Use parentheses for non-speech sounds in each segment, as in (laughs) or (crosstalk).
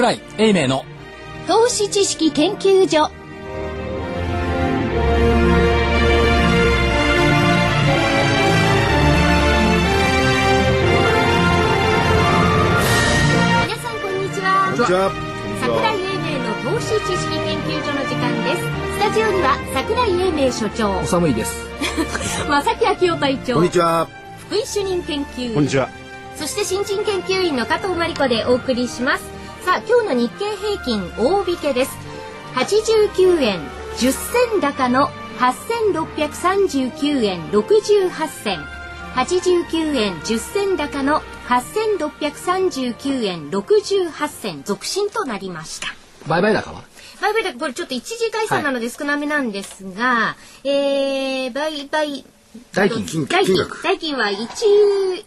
桜井英明の。投資知識研究所。皆さんこんにちは。こんにちは。桜井英明の投資知識研究所の時間です。スタジオには桜井英明所長。お寒いです。正木昭夫隊長。こんにちは。福井主任研究員。こんにちは。そして新人研究員の加藤真理子でお送りしますさあ今日の日経平均大引けです。89円10銭高の8639円68銭。89円10銭高の8639円68銭。続伸となりました。売買高は？売買高これちょっと一時解散なので少なめなんですが、えー、売買代金金額。代金は 1,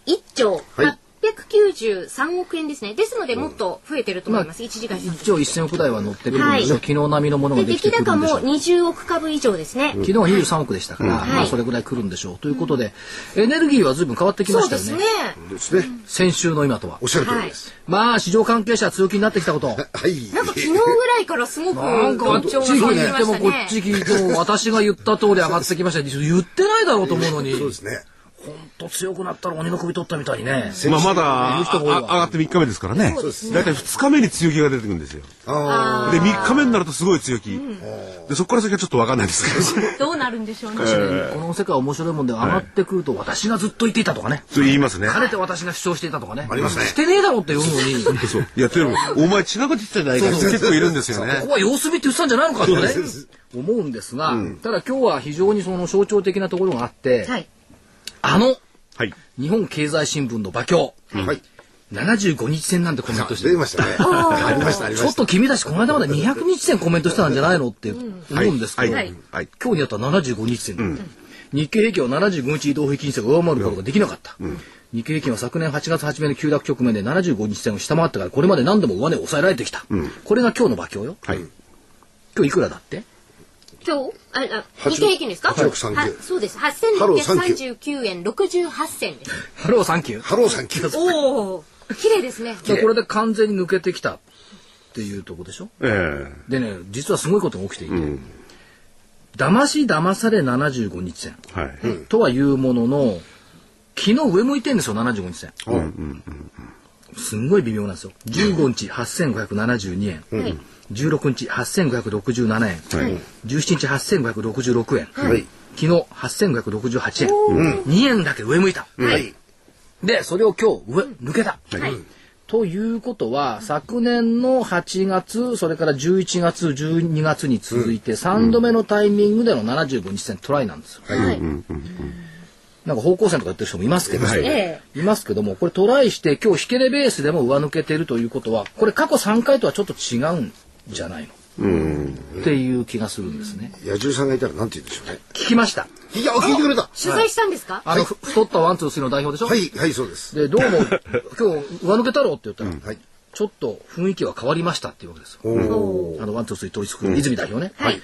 1兆はい893億円ですね。ですのでもっと増えてると思います。一時解散。一応1000億台は乗ってるんではい昨日並みのものがでできて出来高もくるんでしょう20億株以上ですね。昨日は23億でしたから、はいまあそれぐらい来るんでしょうということで、エネルギーは随分変わってきましたよねそうですね。先週の今とはおっしゃる通りです。まあ市場関係者は強気になってきたこと (laughs) はい。なんか昨日ぐらいからすごくなんかあっち聞いてもこっち聞いても私が言った通り上がってきました言ってないだろうと思うのにそうですね。ほんと強くなったら鬼の首取ったみたいにねまあまだ上がって3日目ですからね。だいたい2日目に強気が出てくるんですよ。あで3日目になるとすごい強気。でそこから先はちょっとわかんないですけど。(laughs) どうなるんでしょうね。この世界面白いもんで上がってくると私がずっと言っていたとかねそう言いますね。かねて私が主張していたとかねありますねしてねえだろって言うのにこ (laughs) そう。いや、でも、お前違うこと言ってたじゃないか結構いるんですよねこ。は様子見って言ってたんじゃないのかとね思うんですが、ただ今日は非常にその象徴的なところがあって、はい。あのはい。日本経済新聞の馬鏡あ。はい。75日線なんてコメントしてる出ましたね。ありました、ありました。ちょっと君たちこの間まで200日線コメントしてたんじゃないのって思うんですけど、はい。はい。今日にやったら75日線だって、日経平均は75日移動平均線を上回ることができなかった、日経平均は昨年8月初めの急落直面で75日線を下回ってからこれまで何度も上値を抑えられてきた、これが今日の馬鏡よはい。今日いくらだって？今日、あ、あ、日経平均ですか？8639はそうです。ハローサンキュ8639円68銭です。ハローサンキュー。ハローサンキュおお、綺麗ですね。でこれで完全に抜けてきたっていうとこでしょ？えでね実はすごいことが起きていて、騙し騙され75日線。えはい。とはいうものの昨日上向いてんですよ75日線。すんごい微妙なんですよ。15日8572円、はい。16日8567円、はい。17日8566円、はい。昨日8568円、2円だけ上向いた、はい。でそれを今日上抜けた、はい。ということは昨年の8月それから11月12月に続いて3度目のタイミングでの75日線トライなんですよ、はい。なんか方向線とか言ってる人もいますけど、はい。えいますけどもこれトライして今日引け値ベースでも上抜けてるということはこれ過去3回とはちょっと違うんじゃないの。っていう気がするんですね。野獣さんがいたらなんて言うんでしょうね。聞きました。いや、聞いてくれた。取材したんですか？あの、ふ太ったワンツースリーの代表でしょ、はい、はい、そうです。でどうも今日上抜けたろうって言ったら、はい。ちょっと雰囲気は変わりましたっていうわけですよ。あのワンツースリー統一組の泉代表ね、はい。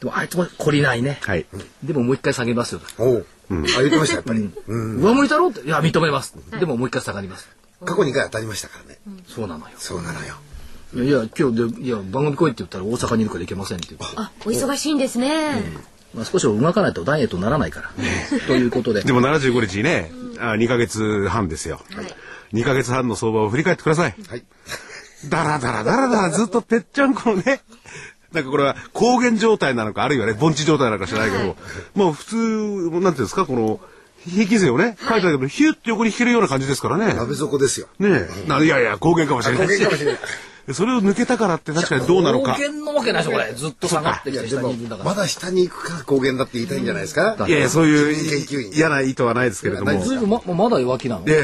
でもあいつも懲りないね、はい。でももう一回下げますよと、おー。あ、言ってました、やっぱり。上向いたろうっていや認めます、でももう一回下がります。過去2回当たりましたからね。そうなのよ。そうなのよ。いやいや今日でいや番組来いって言ったら大阪にいるから行けませんって言ってあ、お忙しいんですね。まあ、少しは動かないとダイエットにならないから。ということで (laughs) で。も75日にね、あ2ヶ月半ですよ。2ヶ月半の相場を振り返ってください。はい。だらだらだらだらずっとぺっちゃんこのね、なんかこれは高原状態なのか、あるいはね、盆地状態なのか知らないけど、もう普通、なんていうんですか、この、平均線をね、書いてあるけど、ヒュッと横に引けるような感じですからね。鍋底ですよ。ねえ。ないやいや、高原かもしれない。高原かもしれない。それを抜けたからって確かにどうなのか高。原のわけないでしょ、これ。ずっと下がってきて下にいるんだから。まだ下に行くから高原だって言いたいんじゃないですか？いやいや、そういう嫌な意図はないですけれども。ずいぶんま、まだ弱気なの？いやい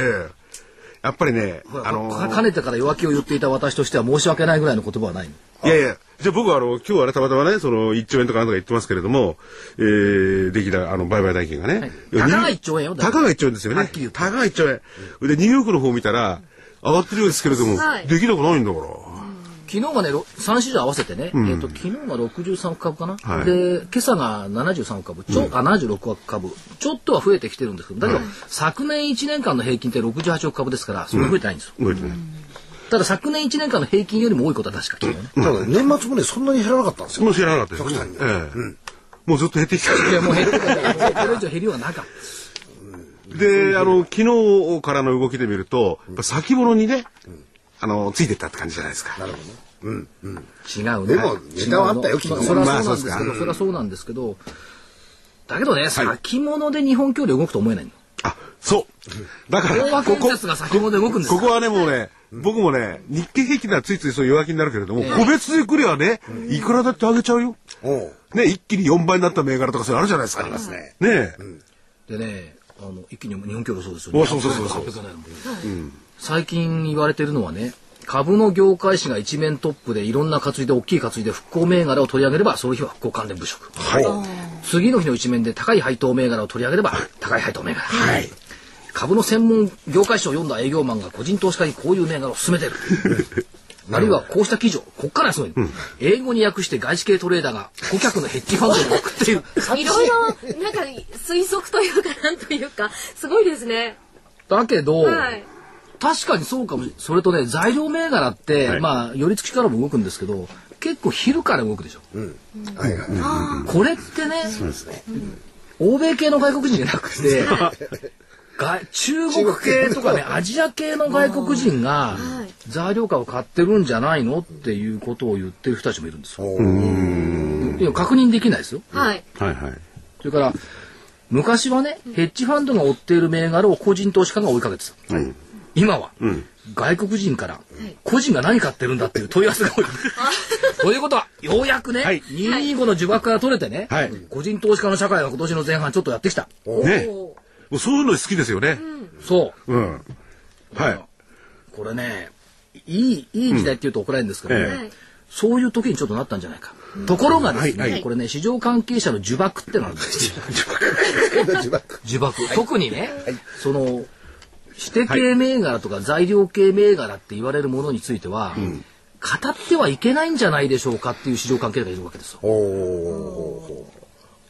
やっぱりね、あのかかねてから弱気を言っていた私としては申し訳ないぐらいの言葉はないの？いやいや、じゃあ僕はあの、今日はね、たまたまね、その、1兆円とかなんとか言ってますけれども、えー、できた、あの、売買代金がね。いやたかが1兆円よだからたかが1兆円ですよね。はっきり言ってたかが1兆円。で、ニューヨークの方見たら、上がってるようですけれども、はい。できなくないんだから。昨日がね、ろ3市場合わせてね、えっと、昨日が63億株かな、はい。で、今朝が73億株、ちょ、あ、76億株、ちょっとは増えてきてるんですけど、だけど、昨年1年間の平均って68億株ですから、そん。な増えてないんですよ。動いてね。ただ昨年1年間の平均よりも多いことは確か昨日ね。ただね年末もね、そんなに減らなかったんですよ。もう知らなかったですええ。もうずっと減ってきた。いや、もう減ってた。からこれ以上減りはなかっで、あの、昨日からの動きで見ると、先物にね、あの、ついてったって感じじゃないですか。た。違うね。でもネタはあったよ違う昨日のそれはまあそうなんですけど、それはそうなんですけど、だけどね、先物で日本協力動くと思えないの。あ、そう。だから、ここ。ここはね、もうね、僕もね、日経平均ではついついそう弱気になるけれども、個別で来りゃね、いくらだってあげちゃうよ。ね、一気に4倍になった銘柄とかそれあるじゃないですか。ありますね。ねえ。でね、あの、一気に日本協力そうですよおね。そうそうそうそう800円の最近言われてるのはね、株の業界誌が一面トップでいろんな担いで大きい担いで復興銘柄を取り上げればその日は復興関連物色。はい。次の日の一面で高い配当銘柄を取り上げれば高い配当銘柄。株の専門業界誌を読んだ営業マンが個人投資家にこういう銘柄を勧めてる。(laughs) あるいはこうした記事を、こっからすごい、英語に訳して外資系トレーダーが顧客のヘッジファンドに送っている。いろいろ、なんか推測というか、なんというか、すごいですね。だけど、はい。確かにそうかもしれない。それとね、材料銘柄って、はいまあ、寄り付きからも動くんですけど、結構昼から動くでしょ。はいはい。これってね、欧米系の外国人じゃなくて、(laughs) 外中国系とかね、アジア系の外国人が材料価を買ってるんじゃないのっていうことを言ってる人たちもいるんですよ。いや確認できないですよ。はい。はいはい。それから、昔はね、ヘッジファンドが追っている銘柄を個人投資家が追いかけてた。今は、外国人から、個人が何買ってるんだっていう問い合わせが多い。(laughs) ということは、ようやくね、はい225の呪縛から取れてね、はい個人投資家の社会が今年の前半ちょっとやってきた。ね。もうそういうの好きですよね。そう。うん。はい。これね、いい、いい時代って言うと怒られるんですけどね、ええそういう時にちょっとなったんじゃないか。ところがですね、はいはいこれね、市場関係者の呪縛ってのがあるんですよ。呪縛。特にね、その、指定系銘柄とか材料系銘柄って言われるものについては、語ってはいけないんじゃないでしょうかっていう市場関係者がいるわけですよ。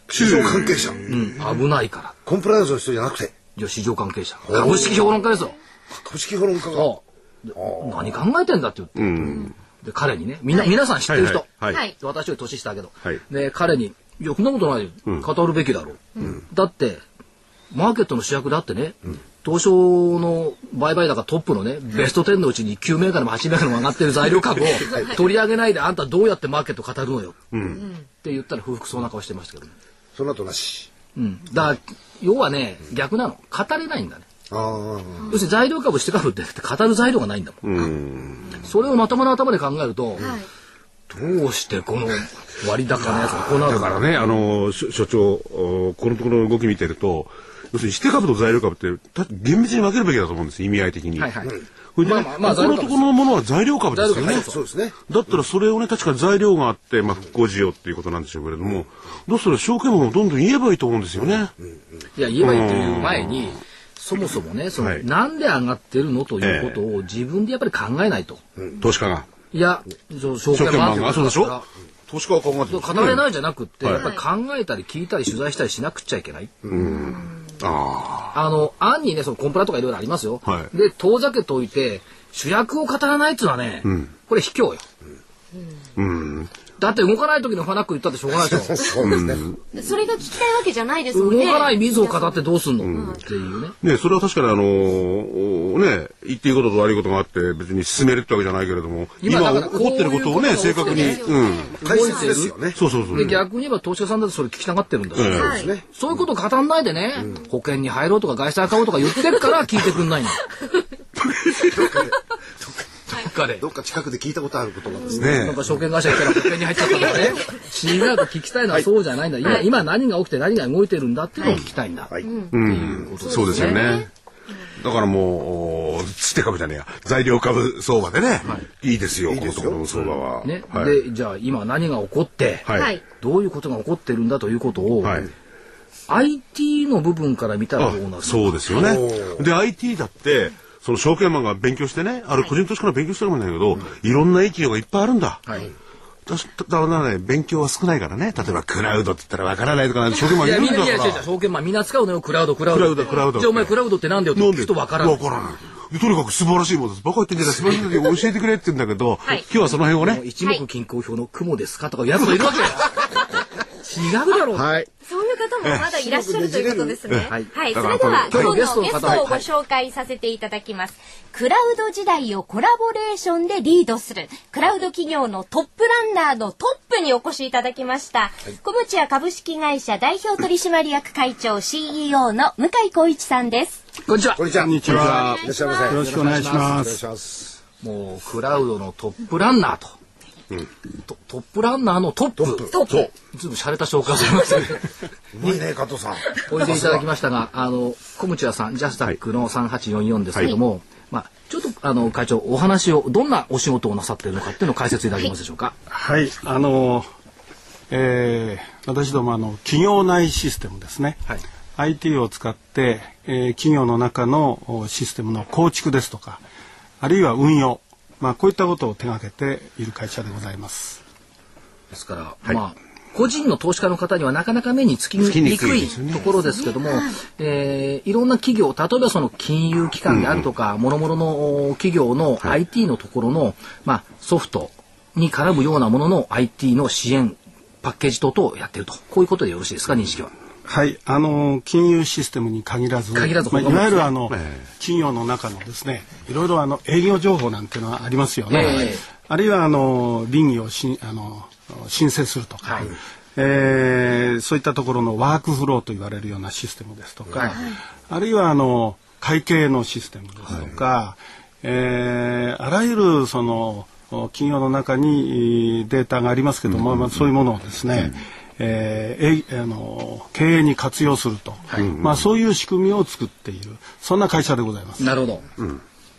市場関係者。うん、危ないから。コンプライアンスの人じゃなくて、いや、市場関係者。株式評論家ですよ。株式評論家が。何考えてんだ？って言って。で、彼にね、みんな、皆さん知ってる人。はいはい。はい。私より年下だけど、はい。で彼に「いやそんなことないよ、語るべきだろう、だってマーケットの主役だってね、東証の売買高トップのね、ベスト10のうちに9銘柄も8銘柄も上がってる材料株を取り上げないであんたどうやってマーケット語るのよ、って言ったら不服そうな顔してましたけどね、その後なし。うん、だから要はね逆なの。語れないんだね。要するに材料株して株って語る材料がないんだもん、それをまともな頭で考えると、どうしてこの割高なやつがこうなるだからね、あの、所所長、おこのところの動き見てると、要するに指定株と材料株って、た厳密に分けるべきだと思うんです、意味合い的に。はいはい。これでね、まあまあまあここのところのものは材料株ですよね。そうですね。だったらそれをね、確かに材料があって、まあ、復興需要っていうことなんでしょうけれども、どうしたら証券もどんどん言えばいいと思うんですよね。いや、言えばいいという前に、そもそもね、その、はいなんで上がってるのということを自分でやっぱり考えないと。投資家が。いや、そう証券マンが？そうでしょ？投資家は考えてる。語れないじゃなくって、はいやっぱり考えたり聞いたり取材したりしなくちゃいけない。ああの、案にね、そのコンプラとかいろいろありますよ。はいで、遠ざけておいて、主役を語らないっていうのはね、これ卑怯よ。あ。うん。だって動かない時にファナック言ったってしょうがないでしょ。(laughs) そうですね。それが聞きたいわけじゃないですも動んね。かない水を語ってどうすんの、っていうね。ね、それは確かにあのーね、言っていいことと悪いことがあって、別に進めるってわけじゃないけれども、今起こってることをね、正確に、うん。大切ですよね。そうそうそう。で、逆に言えば投資家さんだってそれ聞きたがってるんだうですね。そういうこと語んないでね、保険に入ろうとか外債買おうとか言ってるから聞いてくんないの。(laughs) どっかで。どっか近くで聞いたことある言葉ですね。ねなんか証券会社行ったら保険に入っちゃったとかね。違うと聞きたいのはそうじゃないんだ。今、今何が起きて何が動いてるんだっていうのを聞きたいんだ。はい。うん。そうですよね。だからもう、おつって株じゃねえや。材料株相場でね、いいですよ、このところの相場は。ね。はい。で、じゃあ今何が起こって、はい。はい。どういうことが起こってるんだということを、はい IT の部分から見たらあどうなるそうですよね。で、IT だって、その証券マンが勉強してね、ある個人投資家の勉強してるもんだけど、いろんないい企業がいっぱいあるんだ。はい。だだからね、勉強は少ないからね。例えばクラウドって言ったらわからないとかなんて証券マンいや、いるんだかみんな、いや、違う違うら。証券マンみんな使うのよ、クラウド、クラウド。クラウドクラウドじゃあお前クラウドってなんでよって聞くとわからない。わからない。とにかく素晴らしいものです。バカ言ってんじゃない素晴らしいのに教えてくれって言うんだけど、はい今日はその辺をね、一目均衡表の雲ですか？とかやつもいるわけよ。(laughs) 違うだろう。はい。そういう方もまだいらっしゃるということですね。はいはい。それでは今日のゲストをご紹介させていただきます。クラウド時代をコラボレーションでリードするクラウド企業のトップランナーのトップにお越しいただきました。コムチア株式会社代表取締役会長 CEO の向井光一さんです。こんにちはこん。にちは。こんにちは。いらっしゃいませ。よろしくお願いしますお願いします。もうクラウドのトップランナーと。トトップランナーのトップ。トップ。ずいぶん洒落た紹介をされましたね。うまいね、加藤さん。おいでいただきましたが、あの、小ムチアさん、ジャスタックの3844ですけども、まあ、ちょっと、あの、会長、お話を、どんなお仕事をなさっているのかっていうのを解説いただけますでしょうか。はい、あの、えー私どもあの企業内システムですね。はい IT を使って、えー企業の中のおシステムの構築ですとか、あるいは運用、まあこういったことを手掛けている会社でございます。ですから、まあ、個人の投資家の方にはなかなか目につきににくいところですけども、えーいろんな企業、例えばその金融機関であるとか、もろもろの企業の IT のところの、まあ、ソフトに絡むようなものの IT の支援、パッケージ等々をやっていると。こういうことでよろしいですか、認識は。はい、あの金融システムに限らず、限らずまあ、いわゆるあの、え企業の中のですね、いろいろあの営業情報なんていうのはありますよね。ええ。あるいはあの倫理をしあの申請するとか、はい。えーそういったところのワークフローと言われるようなシステムですとか、はい。あるいはあの会計のシステムですとか、えーあらゆるその企業の中にえーデータがありますけども、まあ、そういうものをですね、えーえいあの経営に活用すると、まあ、そういう仕組みを作っているそんな会社でございます。なるほど。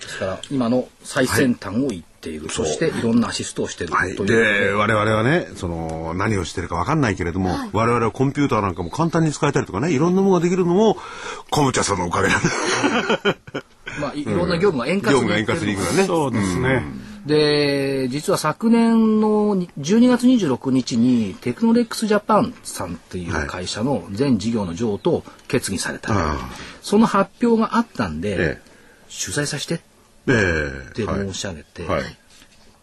ですから、今の最先端を言っている。そして、いろんなアシストをしているはい。という。で、我々はね、その、何をしてるかわかんないけれども、我々はコンピューターなんかも簡単に使えたりとかね、いろんなものができるのも、コムチャさんのおかげなんだ。(laughs) まあ、いいろんな業務が円滑業務が円滑にいくからね。そうですね、で、実は昨年の12月26日にテクノレックスジャパンさんっていう会社の全事業の譲渡を決議された。あその発表があったんで、え取材させてっええてえはい申し上げて、はい。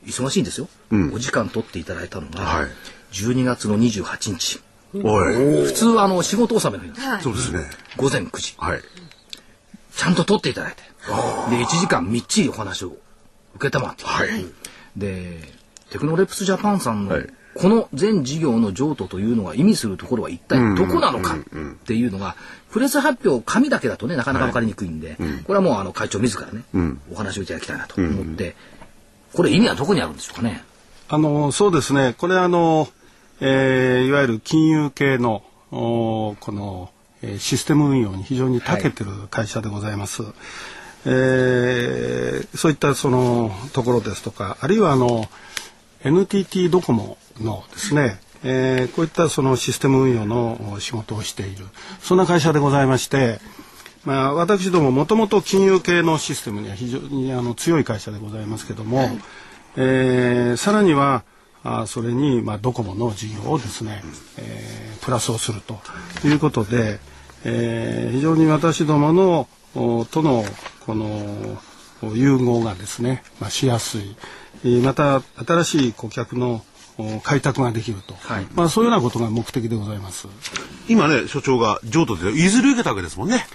忙しいんですよ、うんお時間取っていただいたのが、はい12月の28日。普通はあの仕事納めの日なんですそうですね。午前9時。はい。ちゃんと取っていただいて。で、1時間みっちりお話を受けたまって。はい。で、テクノレプスジャパンさんのはいこの全事業の譲渡というのが意味するところは一体どこなのかっていうのが、プレス発表、紙だけだとね、なかなか分かりにくいんで、これはもうあの会長自らね、お話をいただきたいなと思って、これ意味はどこにあるんでしょうかね？あのそうですねこれあの、えーいわゆる金融系のおこの、えーシステム運用に非常に長けてる会社でございます。えーそういったそのところですとかあるいはあの NTT ドコモのですね、えーこういったそのシステム運用の仕事をしているそんな会社でございまして、まあ、私どももともと金融系のシステムには非常にあの強い会社でございますけども、えーさらにはあそれに、まあ、ドコモの事業をですね、えープラスをするということで、えー非常に私どものとのこのお融合がですね、まあ、しやすい。えーまた新しい顧客のお開拓ができると、はい。まあ、そういうようなことが目的でございます。今ね、所長が譲渡で譲り受けたわけですもんね。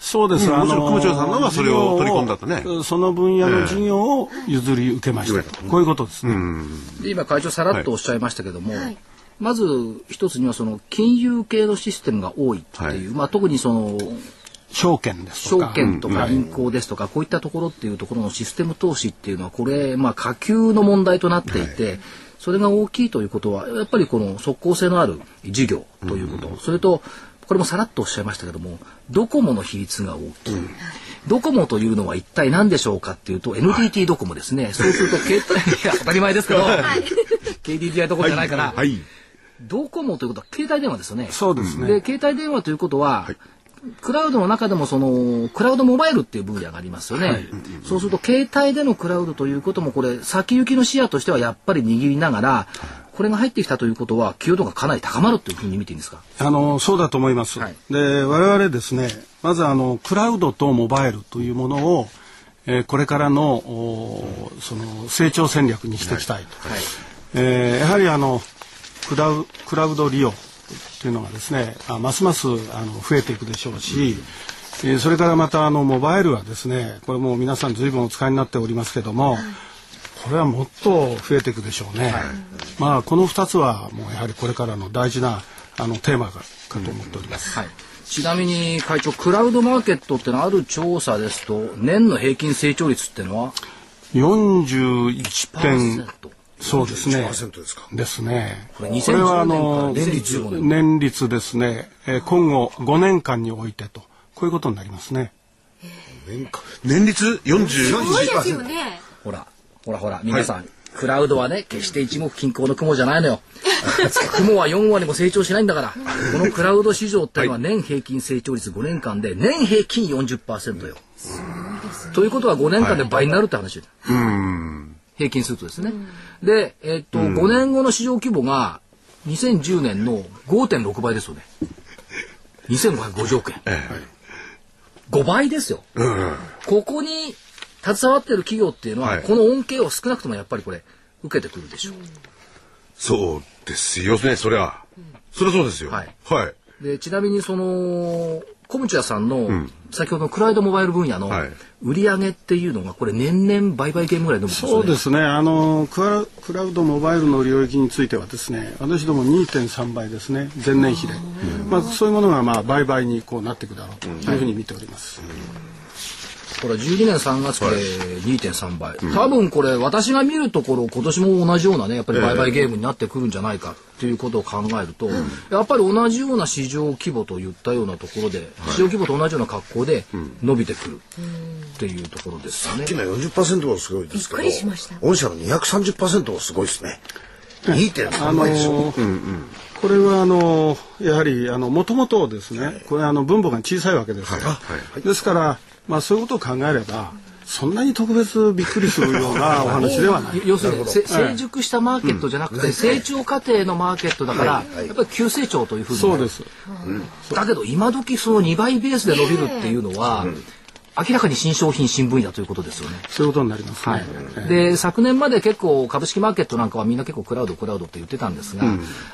そうです。うんもちろん久保長さんのがそれを取り込んだとね。その分野の事業を譲り受けましたと、こういうことですね。で今会長さらっとおっしゃいましたけども、まず一つにはその金融系のシステムが多いっていう、まあ、特にその証券ですとか。証券とか銀行ですとか、こういったところっていうところのシステム投資っていうのは、これ、まあ、下級の問題となっていて、それが大きいということは、やっぱりこの即効性のある事業ということ、それと、これもさらっとおっしゃいましたけども、ドコモの比率が大きい。ドコモというのは一体何でしょうかっていうと、NTT ドコモですね。そうすると、携帯、いや、当たり前ですけど、KDDI ドコモじゃないから、はい。ドコモということは携帯電話ですよね。そうですね。で、携帯電話ということは、クラウドの中でもその、クラウドモバイルっていう分野がありますよね。そうすると、携帯でのクラウドということも、これ、先行きの視野としてはやっぱり握りながら、これが入ってきたということは、寄与度がかなり高まるというふうに見ていいんですか？あのそうだと思います。はい。で我々ですねまずあのクラウドとモバイルというものを、えーこれからのおその成長戦略にしていきたいと、えーやはりあのクラウクラウド利用というのがですねあますますあの増えていくでしょうし、えーそれからまたあのモバイルはですねこれもう皆さん随分お使いになっておりますけども、これはもっと増えていくでしょうね。まあこの2つはもうやはりこれからの大事なあのテーマかかと思っております。はい。ちなみに会長、クラウドマーケットってのはある調査ですと、年の平均成長率ってのは？41点1%。そうですね。1%ですか？ですね。これこれはあ2010の年から2015年年率ですね、えー今後5年間においてとこういうことになりますね。年率 40? そうですよね。ほら、ほらほら、皆さん、クラウドはね、決して一目均衡の雲じゃないのよ。(laughs) 雲は4割も成長しないんだから。このクラウド市場ってのは年平均成長率5年間で、年平均40%よ。ということは5年間で倍になるって話よ。平均するとですね。で、えっと、5年後の市場規模が、2010年の5.6倍ですよね。2550億円。5倍ですよ。ここに携わってる企業っていうのは、はいこの恩恵を少なくともやっぱりこれ、受けてくるでしょう。そうですよね、そりゃ。そりゃそうですよ。はいはい。で、ちなみにその、コムさんの、先ほどのクラウドモバイル分野のはい売り上げっていうのが、これ年々売買ゲームぐらい伸びてますよね。そうですね。あのクラクラウドモバイルの領域についてはですね、私ども2.3倍ですね。前年比で、まあそういうものがまあ倍々にこうなっていくだろうというふうに見ております。これ12年3月で2.3倍、多分これ私が見るところ今年も同じようなねやっぱり売買ゲームになってくるんじゃないかっていうことを考えると、やっぱり同じような市場規模といったようなところで、市場規模と同じような格好で伸びてくる。っていうところですよね。今40%もすごいですけどびっくりしました。御社の230%もすごいですね。あ2.3の倍でしょ、これはあのやはりあの元々ですね、これあの分母が小さいわけですから、ですからまあそういうことを考えればそんなに特別びっくりするようなお話ではない。(laughs) 要するにせ成熟したマーケットじゃなくて、成長過程のマーケットだから、やっぱり急成長というふうに。そうです。だけど今時その2倍ベースで伸びるっていうのは、明らかに新商品新分野ということですよね。そういうことになります。ね。ええで昨年まで結構株式マーケットなんかはみんな結構クラウドクラウドって言ってたんですが、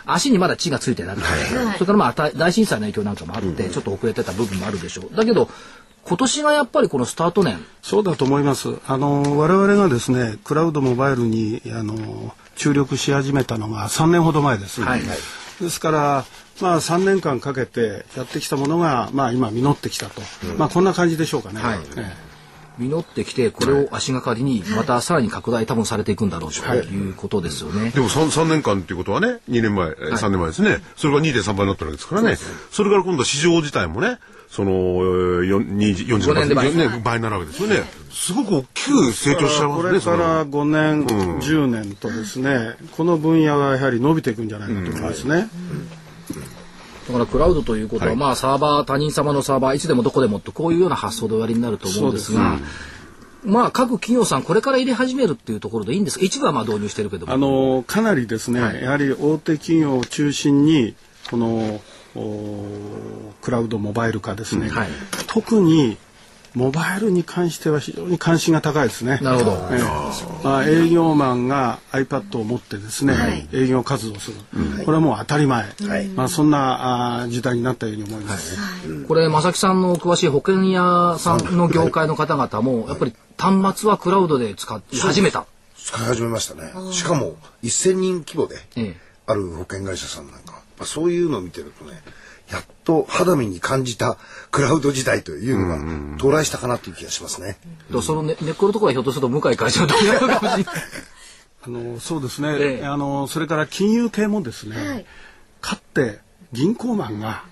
足にまだ血がついてなくて、それからまあ大大震災の影響なんかもあって、ちょっと遅れてた部分もあるでしょう。だけど今年がやっぱりこのスタート年そうだと思います。あの我々がですね、クラウドモバイルにあの注力し始めたのが3年ほど前です。はいですからまあ3年間かけてやってきたものがまあ今実ってきたと、まあこんな感じでしょうかね。はいえ実ってきてこれを足がかりにまたさらに拡大多分されていくんだろうということですよね。でも 3, 三年間っていうことはね、2年前、えー3年前ですね。それが2.3倍になったわけですからね。それから今度は市場自体もね、その、えーよ20 40五年で倍ね、倍になるわけですよね。すごく大きく成長しちゃいすね、れからそれは。5年、10年とですね、この分野はやはり伸びていくんじゃないかと思いますね。だからクラウドということは、まあサーバー他人様のサーバーいつでもどこでもってこういうような発想で終わりになると思うんですが。まあ各企業さんこれから入れ始めるっていうところでいいんですか？一部はまあ導入してるけどもあのかなりですね、やはり大手企業を中心にこのおクラウドモバイル化ですね、はい。特にモバイルに関しては非常に関心が高いですね。なるほど。ええ。まあ、営業マンが iPad を持ってですね、営業活動する、これはもう当たり前、まあ、そんなあー時代になったように思います。これ正木さんの詳しい保険屋さんの業界の方々もやっぱり端末はクラウドで使い始めた。使い始めましたね。しかも1000人規模でええ。ある保険会社さんなんか、まあ、そういうのを見てるとねやっと肌身に感じたクラウド時代というのが到来したかなという気がしますね。とその根根っこのところはひょっとすると向井会長の時なのかもしれない。あのそうですね、ええ。あのそれから金融系もですね、かって銀行マンが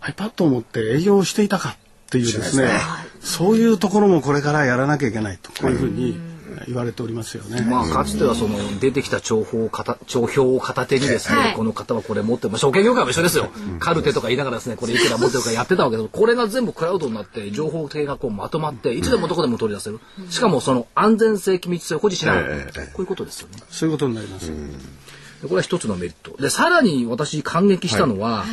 iPad を持って営業をしていたかっていうですね。そういうところもこれからやらなきゃいけないと。こういうふうに言われておりますよね。まあかつてはその出てきた情報を片帳票を片手にですね、はい。この方はこれ持ってます証券業界も一緒ですよ、カルテとか言いながらですねこれいくら持ってるかやってたわけです。これが全部クラウドになって情報系がこうまとまっていつでもどこでも取り出せる、しかもその安全性機密性を保持しながら、こういうことですよね。そういうことになります。でこれは一つのメリット。でさらに私感激したのは、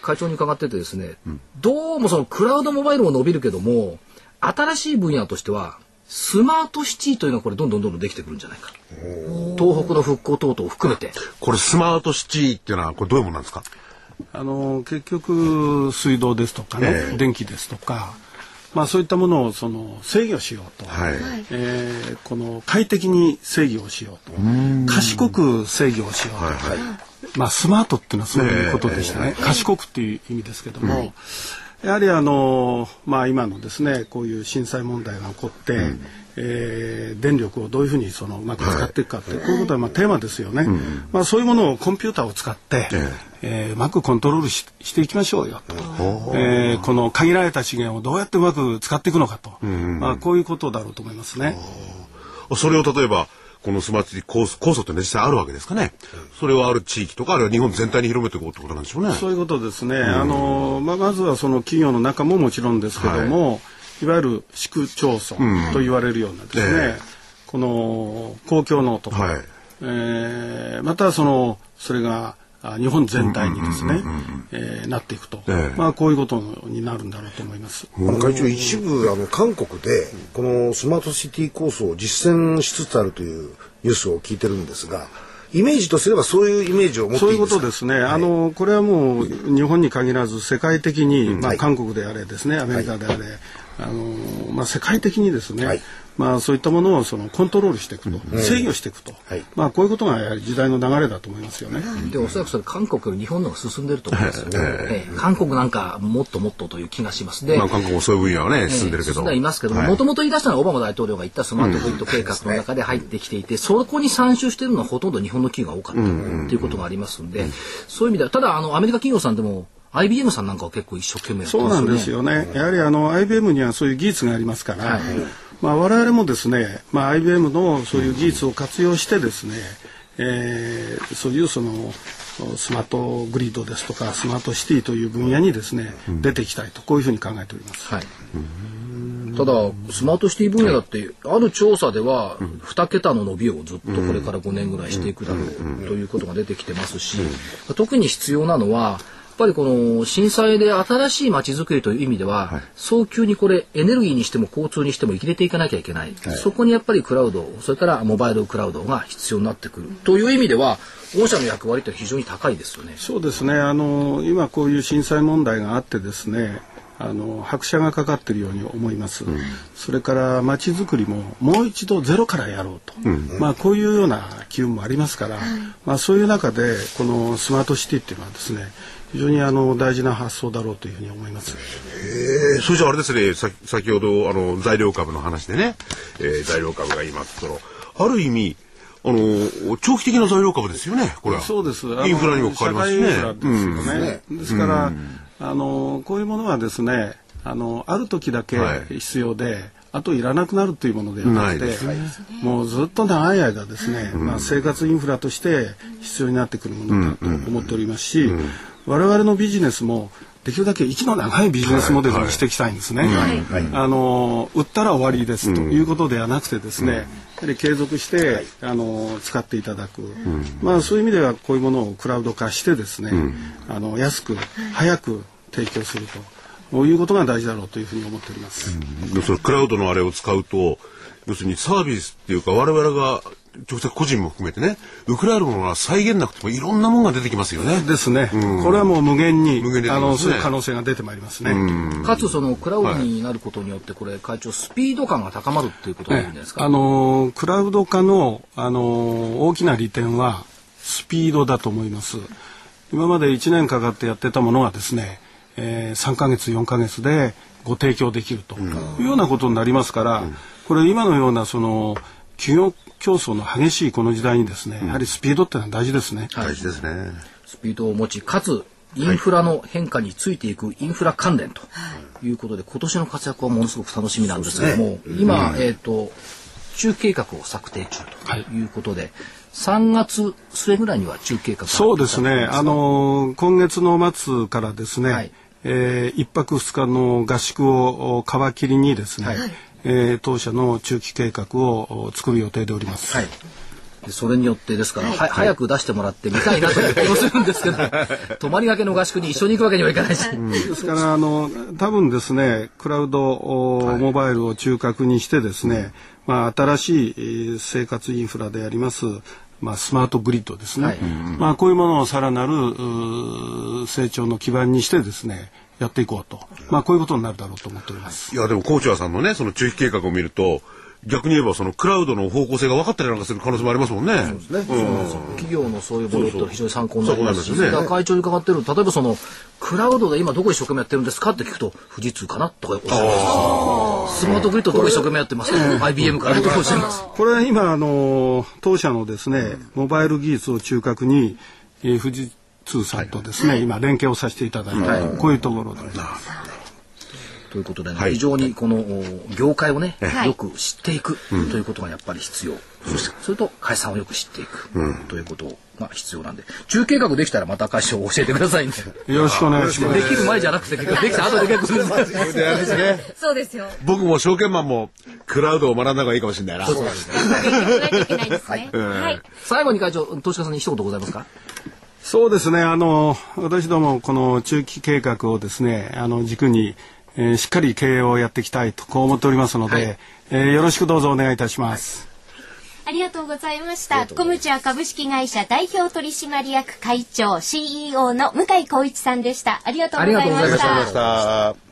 会長に伺っててですね、どうもそのクラウドモバイルも伸びるけども新しい分野としてはスマートシティというのはこれどんどんどんどんできてくるんじゃないか。東北の復興等々を含めて。これスマートシティっていうのはこれどういうものなんですか？あの結局水道ですとかね、ええ。電気ですとか、まあ、そういったものをその制御しようと、はい。えーこの快適に制御をしようと。賢く制御をしようと、まあ、スマートっていうのはそういうことでしたね、賢くっていう意味ですけども、やはりあの、まあ、今のですねこういう震災問題が起こって、えー電力をどういうふうにそのうまく使っていくかって、こういうことはまあテーマですよね、まあ、そういうものをコンピューターを使って、えーうまくコントロールししていきましょうよと、えーこの限られた資源をどうやってうまく使っていくのかと、まあ、こういうことだろうと思いますね。それを例えばこのスマートシティ構想構想ってね実際あるわけですかね。それはある地域とかあるいは日本全体に広めていこうってことなんでしょうね。そういうことですね。あのまあまずはその企業の中ももちろんですけども、い、わゆる市区町村と言われるようなですね、ええ。この公共のとか、はい。えーまたそのそれがあ日本全体にですね、えーなっていくと、ええ。まあこういうことになるんだろうと思います。会長一部あの韓国でこのスマートシティ構想を実践しつつあるというニュースを聞いてるんですがイメージとすればそういうイメージを持ってそういうことですね。あのこれはもう日本に限らず世界的に、まあはい。韓国であれですね、アメリカであれ、あのまあ世界的にですね、はいまあそういったものをそのコントロールしていくと、制御していくと、はい。まあこういうことがやはり時代の流れだと思いますよね。で、おそらくそれ韓国より日本の方が進んでると思うんですよ。ええ。韓国なんかもっともっとという気がします。で、まあ韓国もそういう分野はね進んでるけど。進んではいますけども、ともと言い出したのはオバマ大統領が言ったスマートグリッド計画の中で入ってきていて、そこに参集しているのはほとんど日本の企業が多かったということがありますんで、そういう意味では、ただあのアメリカ企業さんでも IBM さんなんかは結構一生懸命やってそうますよね。なんですよね。やはりあの IBM にはそういう技術がありますから、まあ我々もですね、まあ IBM のそういう技術を活用してですね、えーそういうそのスマートグリッドですとかスマートシティという分野にですね、出ていきたいとこういうふうに考えております。はい。ただスマートシティ分野だってある調査では2桁の伸びをずっとこれから5年ぐらいしていくだろうということが出てきてますし特に必要なのはぱりこの震災で新しい街づくりという意味では、早急にこれエネルギーにしても交通にしても生きれていかなきゃいけない、そこにやっぱりクラウドそれからモバイルクラウドが必要になってくるという意味では御社の役割って非常に高いですよね。そうですね。あの今こういう震災問題があってですね。あの拍車がかかっているように思います、それから街づくりももう一度ゼロからやろうと、まあこういうような機運もありますから、まあそういう中でこのスマートシティっていうのはですね非常にあの大事な発想だろうというふうに思います。えーそれじゃああれですねさ先ほどあの材料株の話でね、えー材料株が言いますとある意味あの長期的な材料株ですよねこれは。そうです。インフラにも関わりますしね。社会インフラですよね。ですから、あのこういうものはですね、あのある時だけはい。必要で、あといらなくなるというものではなくて、ないですもうずっと長い間ですね、まあ生活インフラとして必要になってくるものだと思っておりますし、我々のビジネスもできるだけ息の長いビジネスモデルにしていきたいんですね。あの売ったら終わりですということではなくてですね、やはり継続して、あの使っていただく、まあそういう意味ではこういうものをクラウド化してですね、あの安く早く提供すると。こういうことが大事だろうというふうに思っております。でそのクラウドのあれを使うと要するにサービスっていうか我々が直接個人も含めてねウクライナのものは再現なくてもいろんなものが出てきますよね。ですね。これはもう無限に無限に出てあのすねそういう可能性が出てまいりますね。かつそのクラウドになることによってこれ会長スピード感が高まるっていうことがいいんじゃないですか？あのクラウド化のあの大きな利点はスピードだと思います。今まで1年かかってやってたものがですね、えー、3ヶ月4ヶ月でご提供できるというようなことになりますから、これ今のようなその企業競争の激しいこの時代にですね、やはりスピードってのは大事ですね。大事ですね。スピードを持ちかつインフラの変化についていくインフラ関連とい。うことで、今年の活躍はものすごく楽しみなんですけども、今、えっ、と中計画を策定中とい。うことで、3月末ぐらいには中計画がそうですね。あの今月の末からですね、はい。えー一泊二日の合宿を皮切りにですね、はいえー当社の中期計画を作る予定でおります。はい。でそれによってですから、は早く出してもらって見たいなという気もするんですけど泊まりがけの合宿に一緒に行くわけにはいかないし、ですからあの多分ですねクラウド、おモバイルを中核にしてですね、まあ、新しいえー生活インフラでありますまあ、スマートグリッドですね、はい。まあ、こういうものをさらなる成長の基盤にしてですねやっていこうと、まあ、こういうことになるだろうと思っております。いやでもコーチャーさんのねその中期計画を見ると逆に言えばそのクラウドの方向性が分かったりなんかする可能性もありますもんね。そうですね。企業のそういうものって非常に参考になりますし、そうそうそうだから会長に伺ってる例えばそのクラウドで今どこ一生懸命やってるんですかって聞くと富士通かなとかおっしゃいます。しスマートグリッドどこ一生懸命やってます？か IBM かなとかおっしゃいます。これは今あの当社のですねモバイル技術を中核に、えー富士通さんとですね、今連携をさせていただいて、こういうところで、ということでね、はい。非常にこのお業界をね、はい。よく知っていくということがやっぱり必要、そしてそれと会社をよく知っていく、ということが必要なんで。中計画できたらまた会社を教えてくださいね。(laughs) よろしくお願いします。できる前じゃなくてできた後で結構するんですよであれですね。そうですよ。僕も証券マンもクラウドを学んだ方がいいかもしれないな。考えていけないですね。はい。最後に会長投資家さんに一言ございますか？そうですね。あの私どもこの中期計画をですね、あの軸に、えーしっかり経営をやっていきたいとこう思っておりますので、えーよろしくどうぞお願いいたします。ありがとうございました。コムチャ株式会社代表取締役会長 CEO の向井光一さんでした。ありがとうございま。した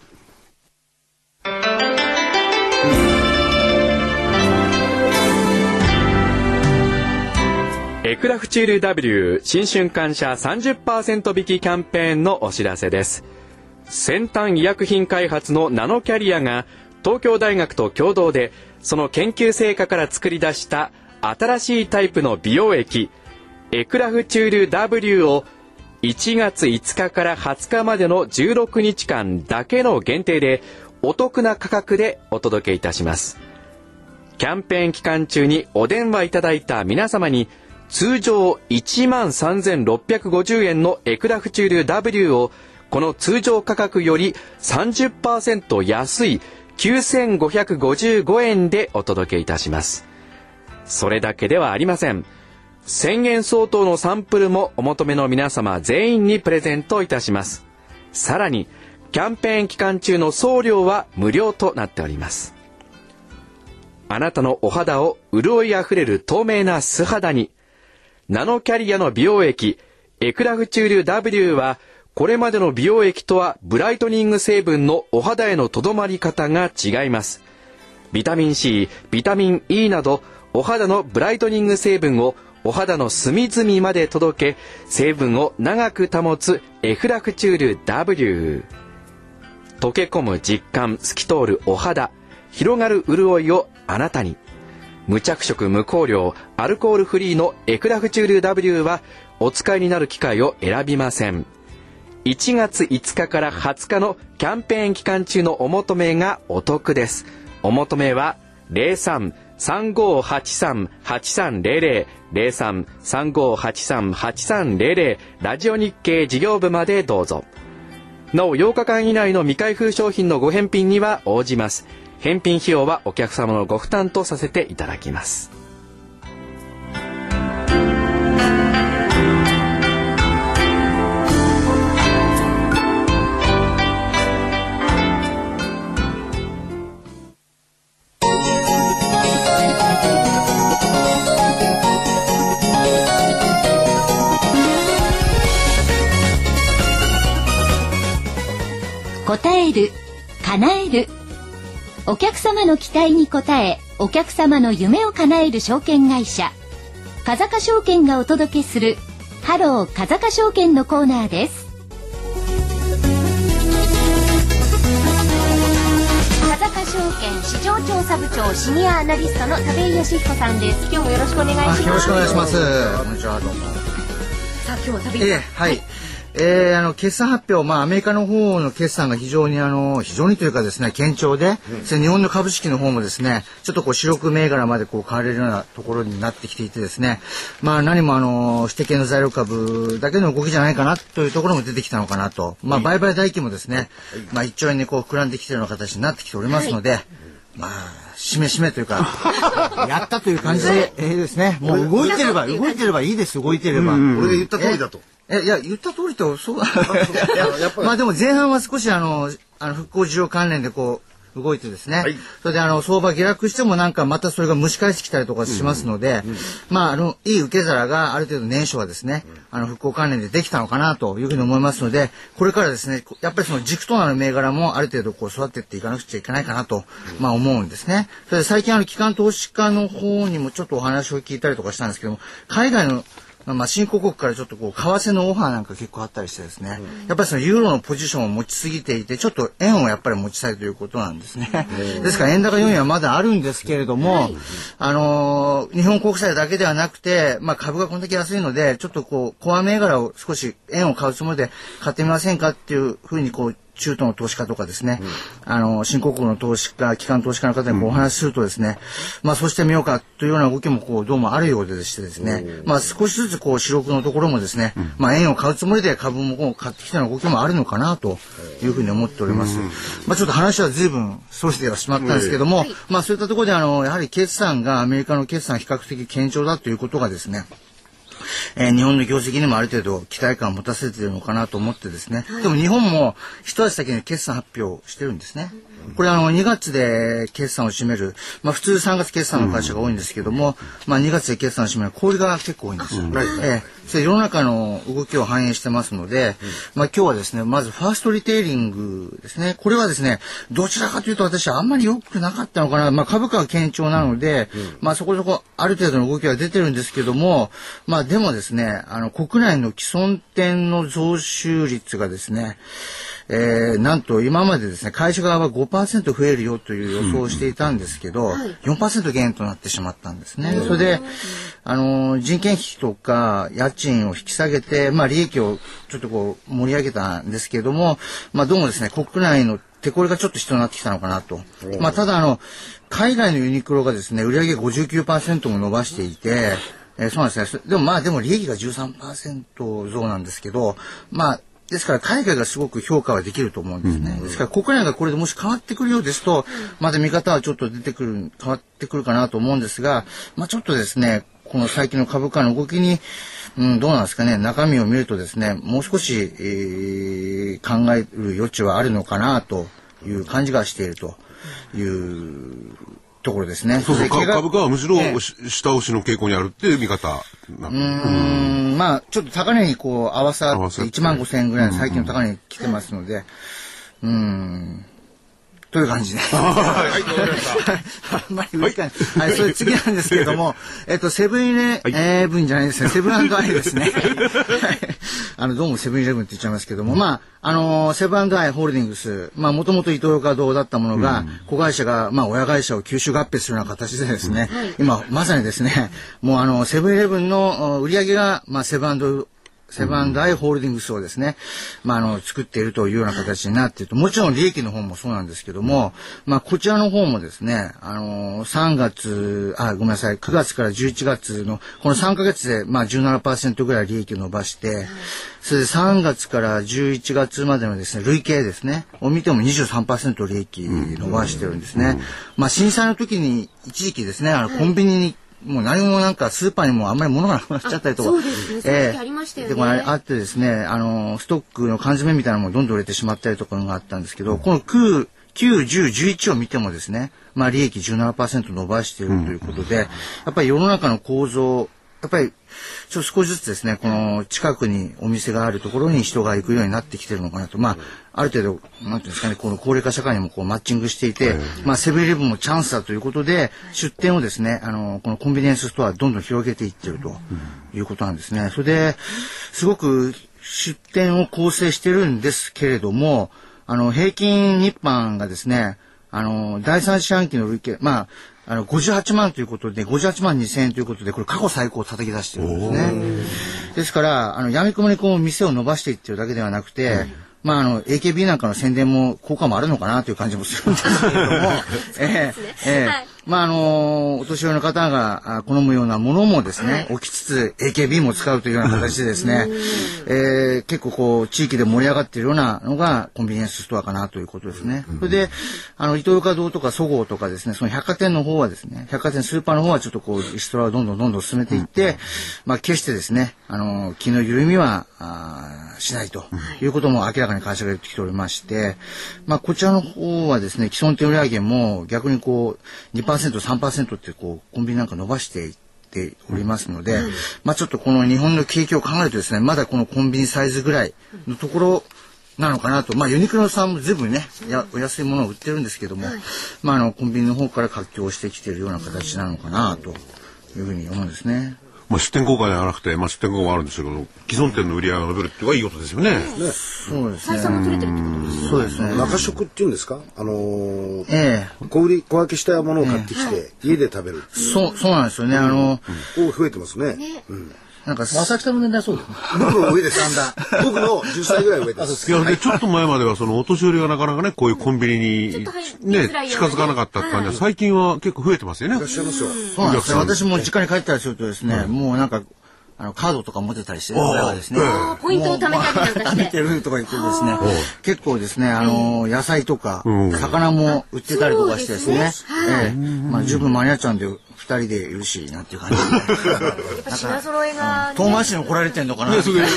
エクラフチュール W 新春感謝30%引きキャンペーンのお知らせです。先端医薬品開発のナノキャリアが東京大学と共同でその研究成果から作り出した新しいタイプの美容液エクラフチュール W を1月5日から20日までの16日間だけの限定でお得な価格でお届けいたします。キャンペーン期間中にお電話いただいた皆様に通常1万3650円のエクラフチュール W をこの通常価格より30%安い9555円でお届けいたします。それだけではありません。1000円相当のサンプルもお求めの皆様全員にプレゼントいたします。さらに、キャンペーン期間中の送料は無料となっております。あなたのお肌を潤いあふれる透明な素肌に。ナノキャリアの美容液、エクラフチュール W は、これまでの美容液とはブライトニング成分のお肌へのとどまり方が違います。ビタミン C、ビタミン E など、お肌のブライトニング成分をお肌の隅々まで届け、成分を長く保つエクラフチュール W。溶け込む実感、透き通るお肌、広がる潤いをあなたに。無着色無香料アルコールフリーのエクラフチュール W はお使いになる機会を選びません。1月5日から20日のキャンペーン期間中のお求めがお得です。お求めは03-3583-8300 03-3583-8300ラジオ日経事業部までどうぞ。なお8日間以内の未開封商品のご返品には応じます。返品費用はお客様のご負担とさせていただきます。応える叶える。お客様の期待に応えお客様の夢を叶える証券会社風賀証券がお届けするハロー風賀証券のコーナーです風賀証券市場調査部長シニアアナリストの田部井義彦さんです。今日もよろしくお願いします。よろしくお願いします。こんにちは、どうも。さあ今日は田部井ええ、さん。はい。えー、あの、決算発表、まあ、アメリカの方の決算が非常に、あの、非常にというかですね、堅調で、それ日本の株式の方もですね、ちょっとこう、主力銘柄までこう、買われるようなところになってきていてですね、まあ、何もあの、指定系の材料株だけの動きじゃないかな、というところも出てきたのかなと。まあ、売買代金もですね、まあ、1兆円にこう、膨らんできているような形になってきておりますので、まあ、しめしめというか、(laughs) やったという感じで、えーですね。もう動いてれば、動いてればいいです、動いてれば。俺が言った通りだと。え、いや、言った通りと、そうだ。(laughs) (laughs) まあでも前半は少しあの、あの、復興需要関連でこう、動いてですね。はいそれであの、相場下落してもなんかまたそれが蒸し返してきたりとかしますので、まああの、いい受け皿がある程度年初はですね、あの、復興関連でできたのかなというふうに思いますので、これからですね、やっぱりその軸となる銘柄もある程度こう育てていかなくちゃいけないかなと、まあ思うんですね。それで最近あの、機関投資家の方にもちょっとお話を聞いたりとかしたんですけども、海外のまあ、新興国からちょっとこう、為替のオファーなんか結構あったりしてですね、やっぱりそのユーロのポジションを持ちすぎていて、ちょっと円をやっぱり持ちたいということなんですね。(laughs) ですから円高要因はまだあるんですけれども、あのー日本国債だけではなくて、まあ株がこんだけ安いので、ちょっとこう、コア銘柄を少し円を買うつもりで買ってみませんかっていうふうにこう、中東の投資家とかですね、あの、新興国の投資家、機関投資家の方にお話しするとですね、まあそうしてみようかというような動きもこう、どうもあるようでしてですね、まあ少しずつこう、主力のところもですね、まあ円を買うつもりで株もこう買ってきたような動きもあるのかなというふうに思っております。まあちょっと話は随分それてはしまったんですけども、まあそういったところであの、やはり決算がアメリカの決算比較的堅調だということがですね、えー日本の業績にもある程度期待感を持たせてるのかなと思ってですね。でも日本も一足先に決算発表してるんですね。これあの2月で決算を占める、まあ普通3月決算の会社が多いんですけども、まあ2月で決算を占める小売りが結構多いんですよ。ええそれ世の中の動きを反映してますので、まあ今日はですね、まずファーストリテイリングですね。これはですね、どちらかというと私はあんまり良くなかったのかな。まあ株価は堅調なので、まあそこそこある程度の動きは出てるんですけども、まあでもですね、あの国内の既存店の増収率がですね、えー、なんと今までですね、会社側は5%増えるよという予想をしていたんですけど、4%減となってしまったんですね。それで、あのー人件費とか家賃を引き下げて、まあ利益をちょっとこう盛り上げたんですけども、まあどうもですね、国内の手これがちょっと必要になってきたのかなと。まあただあの、海外のユニクロがですね、売上59%も伸ばしていて、えーそうなんですね。でもまあでも利益が13%増なんですけど、まあですから海外がすごく評価はできると思うんですね。ですから国内がこれでもし変わってくるようですと、まだ見方はちょっと出てくる、変わってくるかなと思うんですが、まあちょっとですね、この最近の株価の動きに、うん、どうなんですかね、中身を見るとですね、もう少し、えー考える余地はあるのかなという感じがしているというところですね。そうそう、株価はむしろ下押しの傾向にあるっていう見方なうーんまあ、ちょっと高値にこう合わさって合わさって。1万5千円ぐらいの最近の高値に来てますので、うーん、という感じで。(laughs) はい、わかりました。あんまり上からはい、それ次なんですけれども、(laughs) えっと、セブンイレえブンじゃないですね、セブンアイですね。(laughs) は (laughs) いあの、どうもセブンイレブンって言っちゃいますけども、まあ、あのセブンアイホールディングス、まあ、もともとイトーヨーカ堂だったものが、子会社が、まあ、親会社を吸収合併するような形でですね、今、まさにですね、もうあの、セブンイレブンのお売り上げが、まあ、セブンセブンアイ・ホールディングスをですね、まあ、あの、作っているというような形になっていると、もちろん利益の方もそうなんですけども、まあ、こちらの方もですね、あの3月、あ、ごめんなさい、9月から11月の、この3ヶ月で、まあ、17%ぐらい利益を伸ばして、それで3月から11月までのですね、累計ですね、を見ても23%利益伸ばしてるんですね。まあ、震災の時に、一時期ですね、あの、コンビニに、もう何もなんかスーパーにもあんまり物がなくなっちゃったりとか。あそうですね。その時ありましたよね。でこれあってですね、あの、ストックの缶詰みたいなのもどんどん売れてしまったりとかがあったんですけど、この9、9、10、11を見てもですね、まあ利益17%伸ばしているということで、やっぱり世の中の構造、やっぱり、ちょっと少しずつですね、この近くにお店があるところに人が行くようになってきてるのかなと。まあ、ある程度、なんていうんですかね、この高齢化社会にもこうマッチングしていて、まあ、セブンイレブンもチャンスだということで、出店をですね、あの、このコンビニエンスストアどんどん広げていってるということなんですね。それで、すごく出店を構成してるんですけれども、あの、平均日販がですね、あの、第三四半期の累計、まあ、あの、58万ということで、58万2000円ということで、これ過去最高を叩き出してるんですね。ですから、あの、闇雲にこう、店を伸ばしていってるだけではなくて、まあ、あの、AKB なんかの宣伝も効果もあるのかなという感じもするんですけれども、(laughs) ええええまあ、あの、お年寄りの方があ好むようなものもですね、置きつつ AKB も使うというような形でですね、えー結構こう、地域で盛り上がっているようなのがコンビニエンスストアかなということですね。それで、あの、伊東洋華堂とかそごうとかですね、その百貨店の方はですね、百貨店スーパーの方はちょっとこう、リストラをどんどんどんどん進めていって、まあ、決してですね、あの、気の緩みは、あーしないとい。うことも明らかに会社が言ってきておりまして、まあ、こちらの方はですね、既存店売上も逆にこう、2%、3%ってこう、コンビニなんか伸ばしていっておりますので、まあ、ちょっとこの日本の景気を考えるとですね、まだこのコンビニサイズぐらいのところ、なのかなと。まあ、ユニクロさんも随分ね、やお安いものを売ってるんですけども、まあ、あの、コンビニの方から活況してきているような形なのかなというふうに思うんですね。まあ、出店効果ではなくて、まあ、出店効果もあるんですけど、既存店の売り上げが伸びるっていうのはいいことですよね。そうですね。採算も取れてるってことですそうですね。中食っていうんですか？あのーえ小売り小分けしたものを買ってきて、家で食べるえそう、そうなんですよね。あの、お増えてますねなんか、正木さんの年代はそうですね。僕の上です (laughs) 僕の10歳ぐらい上です。いや、で、ちょっと前までは、その、お年寄りがなかなかね、こういうコンビニにね近づかなかったって感じは、最近は結構増えてますよね。いらっしゃいますよ。そうなんですね。私も実家に帰ったりするとですね、もうなんか、あの、カードとか持ってたりして、親がですね。ポイントを貯めたりなんかして。貯めてるとか言ってですね、結構ですね、あの、野菜とか、魚も売ってたりとかしてですね、ええ。まあ十分間に合っちゃうんで、二人でいるし、なんていう感じで。やっぱ品揃えが、遠回しに怒られてんのかな。ね、それいや、息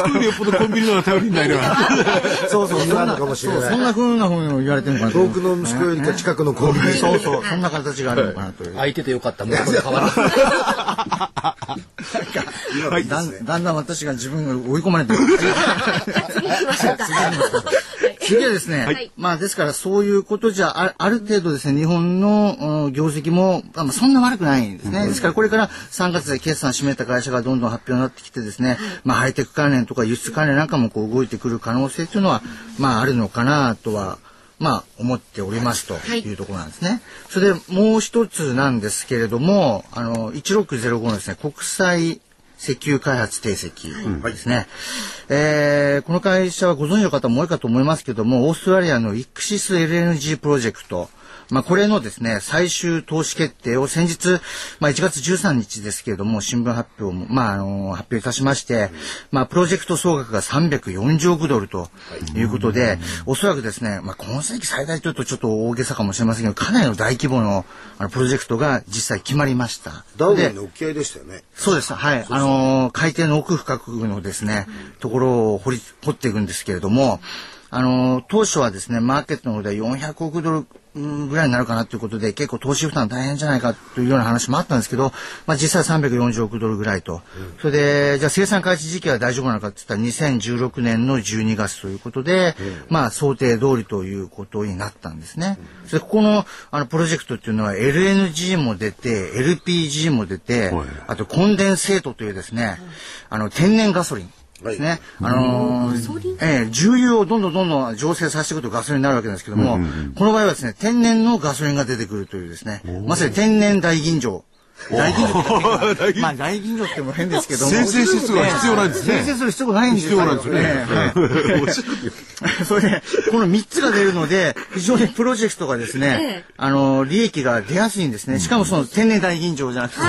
子よりよっぽどコンビニの方が頼りにないな。(laughs) そうそう、そんななのかもしれないそんな風な風に言われてるのかなと。遠くの息子よりか近くのコンビニそうそう、そんな形があるのかなという。空いててよかった。もうこれ変わらない。だんだんだん私が自分が追い込まれてる。次行きましょうか。(laughs) 次はですね、はいまあですからそういうことじゃあある程度ですね、日本のうん業績も、まあ、そんな悪くないんですね。ですからこれから3月で決算締めた会社がどんどん発表になってきてですね、まあハイテク関連とか輸出関連なんかもこう動いてくる可能性というのは、まああるのかなとは、まあ思っておりますというところなんですね。それでもう一つなんですけれども、あの、1605のですね、国際石油開発定石ですね。えーこの会社はご存知の方も多いかと思いますけども、オーストラリアのイクシス LNG プロジェクト、まあ、これのですね、最終投資決定を先日、まあ、1月13日ですけれども、新聞発表も、まあ、あの、発表いたしまして、まあ、プロジェクト総額が340億ドルということで、おそらくですね、まあ、今世紀最大というとちょっと大げさかもしれませんけど、かなりの大規模のあのプロジェクトが実際決まりました。ダウでンの沖合でしたよねそうです。はい。あのー海底の奥深くのですね、ところを掘り、掘っていくんですけれども、あのー当初はですね、マーケットの方で400億ドルうんぐらいになるかなということで、結構投資負担大変じゃないかというような話もあったんですけど、まあ実際340億ドルぐらいと。それで、じゃあ生産開始時期は大丈夫なのかって言ったら2016年の12月ということで、まあ想定通りということになったんですね。それで、ここのあのプロジェクトっていうのは LNG も出て、LPG も出て、はいあとコンデンセートというですね、あの天然ガソリンですね。あのーええ重油をどんどんどんどん醸成させていくとガソリンになるわけなんですけども、この場合はですね、天然のガソリンが出てくるというですね、まさに天然大吟醸。大吟醸ってまあ大吟醸っても変ですけども。生成指数は必要ないんですね。生成する必要がないんです必要なんですよね。ええはい。それで、この3つが出るので、非常にプロジェクトがですね、あの、利益が出やすいんですね。しかもその天然大吟醸じゃなくて、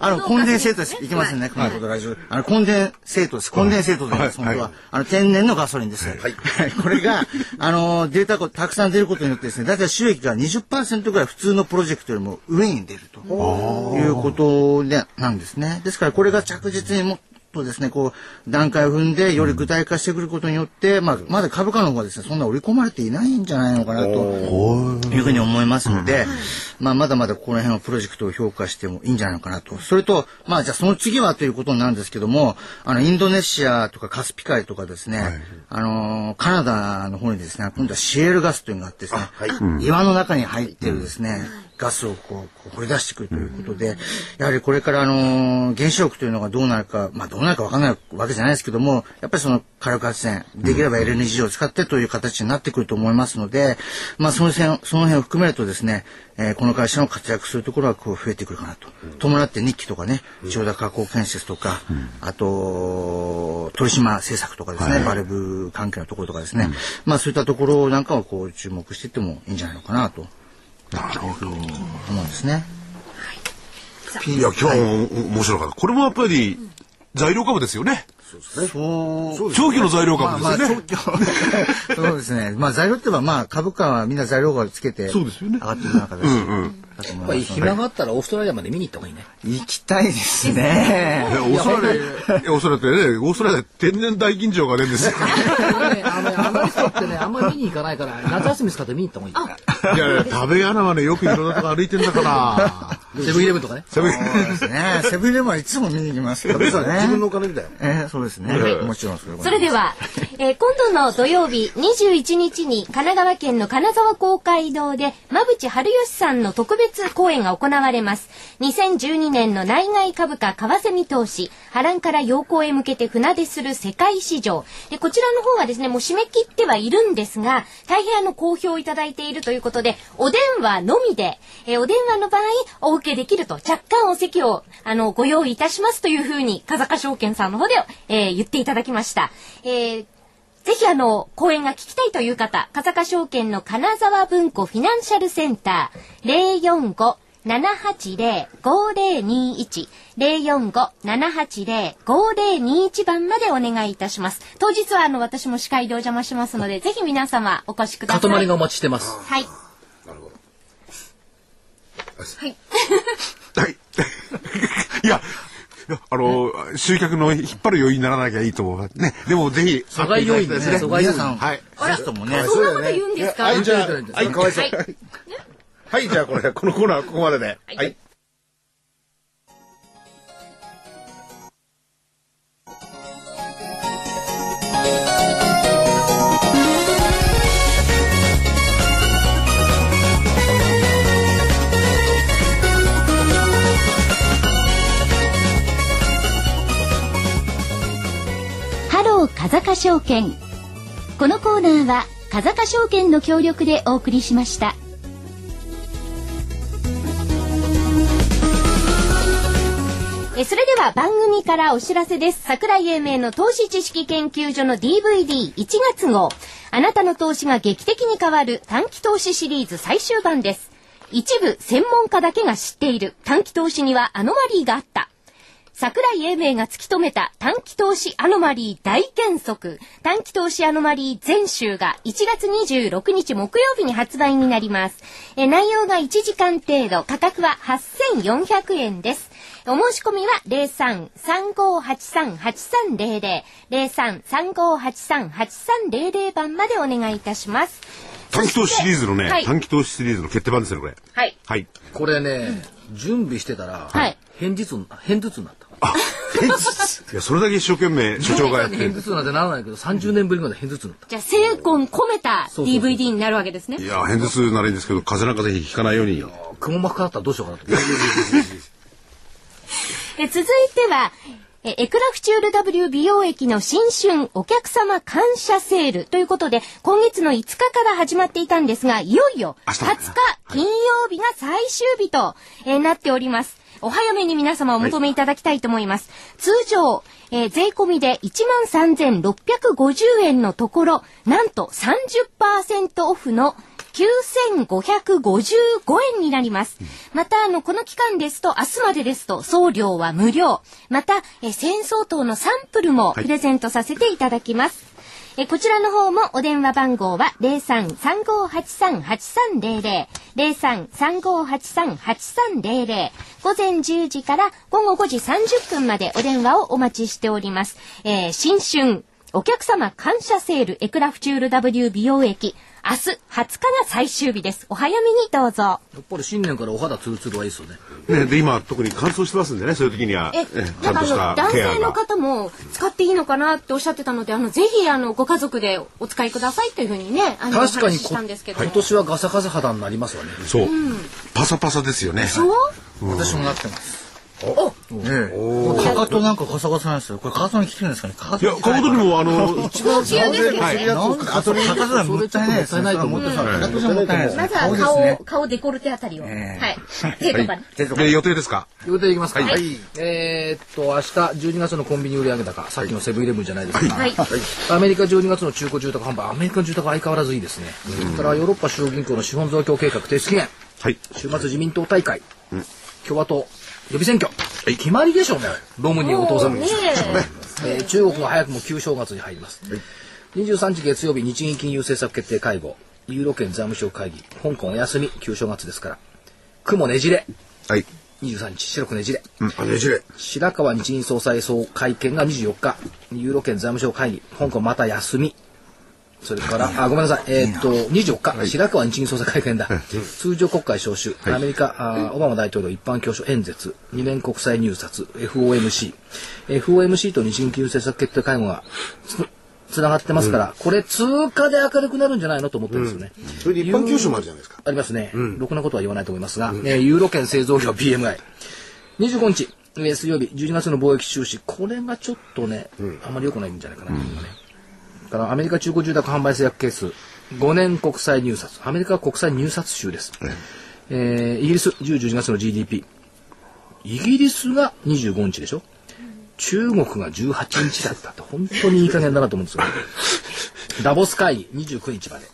あの、コンデンセートです。いけませんね、このことラジオ。あの、コンデンセートです。コンデンセートと言い。ます、本当は。あの、天然のガソリンです。はい。これが、あの、データがたくさん出ることによってですね、だいたい収益が20%ぐらい普通のプロジェクトよりも上に出るということで、なんですね。ですから、これが着実にもっとですね、こう、段階を踏んで、より具体化してくることによって、まあ、まだ株価の方はですね、そんな織り込まれていないんじゃないのかなとい。うふうに思いますので、まあ、まだまだこの辺のプロジェクトを評価してもいいんじゃないのかなと。それと、まあ、じゃあその次はということになるんですけども、あの、インドネシアとかカスピ海とかですね、あのーカナダの方にですね、今度はシエールガスというのがあってですね、岩の中に入ってるですね、ガスをこう掘り出してくるということで、やはりこれからあのー原子力というのがどうなるか、まあどうなるかわからないわけじゃないですけども、やっぱりその火力発電、できれば LNG を使ってという形になってくると思いますので、まあその辺、その辺を含めるとですね、えーこの会社の活躍するところはこう増えてくるかなと。伴って日記とかね、千代田加工建設とか、あと、鳥島政策とかですね、バルブ関係のところとかですね、まあそういったところなんかをこう注目していってもいいんじゃないのかなと。なるほど。思うんですね。いや、今日も面白かった。これもやっぱり材料株ですよね。そう長期の材料株ですよね。そうですね。まあ (laughs) 材料って言えばまあ株価はみんな材料株つけてそうですよね上がっていく中だし、だとやっぱり思いますの暇があったらオーストラリアまで見に行った方がいいね。で行きたいですね。いやオーストラリア、オーストラリアってね、オーストラリア天然大吟醸が出るんですよ。ね、あの、アナリストってね、あんまり見に行かないから、夏休み使って見に行った方がいい。いやいや、食べ穴はね、よくいろんなとこ歩いてんだから。(laughs) セブンイレブンとかね。セブンそうですね。セブンイレブンはいつも見に行きますけどね。自分のお金みたいな。えーそうですね。もちろんそれはそれでは、えー今度の土曜日21日に神奈川県の金沢公会堂で馬淵春吉さんの特別公演が行われます。2012年の内外株価為替見通し、波乱から陽光へ向けて船出する世界市場。で、こちらの方はですね、もう締め切ってはいるんですが、大変あの好評いただいているということで、お電話のみで、えお電話の場合、お受けできると、若干お席を、あの、ご用意いたしますというふうに、風賀証券さんの方で、えー言っていただきました。えーぜひあの、講演が聞きたいという方、風賀証券の金沢文庫フィナンシャルセンター、045-780-5021、045-780-5021番までお願いいたします。当日はあの、私も司会でお邪魔しますので、ぜひ皆様お越しください。塊がお待ちしてます。はい。はい。(laughs) いや、あの、集客の引っ張る要因にならなきゃいいと思う。ね。でもぜひ、阻害要因ですね。阻害要因。皆さん、はい。ゲストもね、そんなこと言うんですか？はい、じゃあ、はいはい、かわいそう。はい。はい、じゃあこれ、このコーナーはここまでで。はい風賀証券このコーナーは風賀証券の協力でお送りしましたえそれでは番組からお知らせです。桜井英明の投資知識研究所の DVD1 月号。あなたの投資が劇的に変わる短期投資シリーズ最終版です。一部専門家だけが知っている短期投資にはアノマリーがあった。桜井英明が突き止めた短期投資アノマリー大原則短期投資アノマリー全集が1月26日木曜日に発売になります。え内容が1時間程度、価格は8400円です。お申し込みは03-3583-8300 03-3583-8300番までお願いいたします。短期投資シリーズのね、はい短期投資シリーズの決定版ですね、これ。はい。はい。これね、準備してたら、はい偏頭痛、偏頭痛になった。いや、それだけ一生懸命所長がやってる偏頭。痛なんてならないけど、30年ぶりまで偏頭痛になった。じゃあ、精魂込めた DVD になるわけですねい。や、偏頭痛ならいいんですけど、風邪なんかぜひひかないように。雲膜かかったらどうしようかなと思って。え続いては、えエクラフチュール W 美容液の新春お客様感謝セールということで、今月の5日から始まっていたんですが、いよいよ明日20日金曜日が最終日と、えーなっております。お早めに皆様お求めいただきたいと思います。通常、えー税込みで13,650円のところ、なんと30%オフの9555円になります。また、あの、この期間ですと、明日までですと、送料は無料。また、えー、1000相当のサンプルもプレゼントさせていただきます。えーこちらの方もお電話番号は03-3583-8300 03-3583-8300午前10時から午後5時30分までお電話をお待ちしております。えー新春お客様感謝セールエクラフチュール W 美容液明日20日が最終日です。お早めにどうぞ。やっぱり新年からお肌ツルツルはいいですよね。ね、で、今、特に乾燥してますんでね、そういう時には、え、えちゃなんんとしたかあの、男。性の方も使っていいのかなっておっしゃってたので、あの、ぜひ、あの、ご家族でお使いくださいというふうにね、あの、確かにししたんですけど。今年はガサガサ肌になりますわね。そう。パサパサですよね。そう？私もなってます。おええ。かかとなんかガサガサなんですよ。これかかとに効くんですかね。かかいや、かかとにも、あの、高級ですけど、はいなんかかとはもったいないですね。かかとじゃもったいないですね。まずは顔顔、デコルテあたりを。はいえ。手とかに。で予定ですか？予定いきますか。はいえーっと、明日12月のコンビニ売上高、さっきのセブンイレブンじゃないですか。はい。アメリカ12月の中古住宅販売、アメリカの住宅は相変わらずいいですね。それからヨーロッパ中央銀行の資本増強計画提出期限。はい。週末自民党大会、共和党予備選挙、決まりでしょうね。ロムニーお父さんね。(laughs) えー中国が早くも旧正月に入ります、23日月曜日日銀金融政策決定会合。ユーロ圏財務省会議。香港お休み。旧正月ですから。雲ねじれ。はい。23日白くねじれ。あねじれ。白川日銀総裁総会見が24日。ユーロ圏財務省会議。香港また休みそれから、あ、ごめんなさい。えーっと、24日、白川日銀総裁会見だ。通常国会招集、アメリカ、あオバマ大統領一般教書演説、二面国際入札、FOMC。FOMC と日銀金融政策決定会合がつ、つながってますから、これ通貨で明るくなるんじゃないのと思ってるんですよね。それで一般教書もあるじゃないですか。ありますね。ろくなことは言わないと思いますが、えーユーロ圏製造業 PMI。25日、えー水曜日、12月の貿易収支、これがちょっとね、あんまり良くないんじゃないかな、今ね。からアメリカ中古住宅販売制約係数、5年国際入札。アメリカは国際入札州です。えーイギリス、10、12月の GDP。イギリスが25日でしょ？中国が18日だったって、本当にいい加減だなと思うんですよ。(laughs) ダボス会議、29日まで。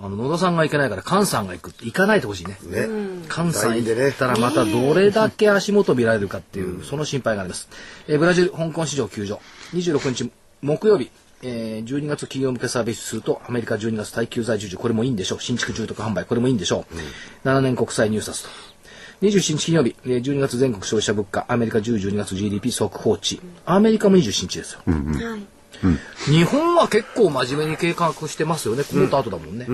あの、野田さんが行けないから、菅さんが行く行かないでほしいね。ね菅さん LINE でね行ったらまたどれだけ足元見られるかっていう、その心配があります。えーブラジル、香港市場休場。26日、木曜日、えー12月企業向けサービス数とアメリカ12月耐久財受注、これもいいんでしょう。新築住宅販売、これもいいんでしょう。7年国債入札と。27日金曜日、えー12月全国消費者物価、アメリカ10、12月 GDP 速報値。アメリカも27日ですよ。日本は結構真面目に計画してますよね、クォーター後だもんね。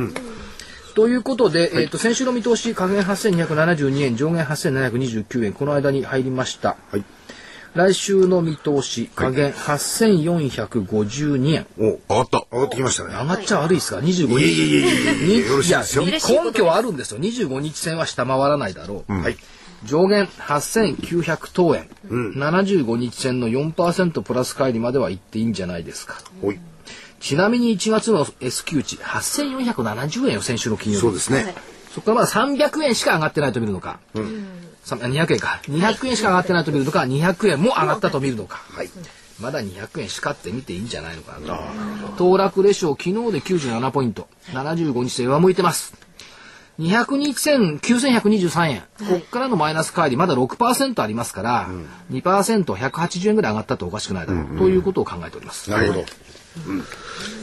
ということで、えっ、と、先週の見通し、下限8272円、上限8729円、この間に入りました。はい来週の見通し、下限8452円。お上がった。上がってきましたね上がっちゃ悪いですか ?25 日。いやいやいやいやいやによろしいですよいや根拠はあるんですよ。25日線は下回らないだろう。はい上限8900等円、75日線の4%プラス乖離までは行っていいんじゃないですか。おいちなみに1月の S q 値、8470円よ、先週の金曜日。そうですねそこからまだ300円しか上がってないと見るのか。さ200円か。200円しか上がってないと見るのか、200円も上がったと見るのか。まだ200円しかって見ていいんじゃないのかなと。騰落レシオ、昨日で97ポイント。75日線上向いてます。200日線9123円。こっからのマイナス乖離まだ6%ありますから、2%、180円ぐらい上がったとおかしくないだろう。ということを考えております。なるほど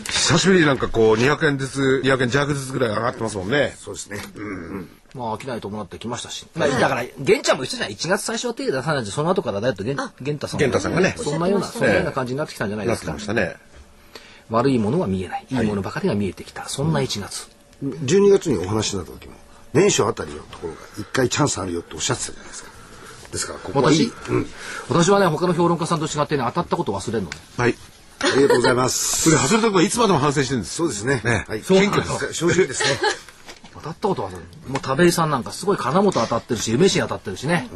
久しぶりになんかこう、200円ずつ、200円弱ずつぐらい上がってますもんね。そうですねまあ、商い伴ってきましたし。まあ、だから、玄ちゃんも言ってたじゃん。1月最初は手出さないで、その後からだよと、玄玄太さん玄太さんがねそんなような、そんなような感じになってきたんじゃないなってですか。ましたね。悪いものは見えない。いいものばかりが見えてきた。そんな1月。12月にお話になった時も年初あたりのところが一回チャンスあるよっておっしゃってたじゃないですかですからここはいい私、私はね、他の評論家さんと違ってね、当たったこと忘れんの。はい。ありがとうございますそれ外れたことはいつまでも反省してるんです。そうですねねはいそう謙虚です正直ですね当たったこと忘れんもう田部井さんなんかすごい金本当たってるし、梅市当たってるしね。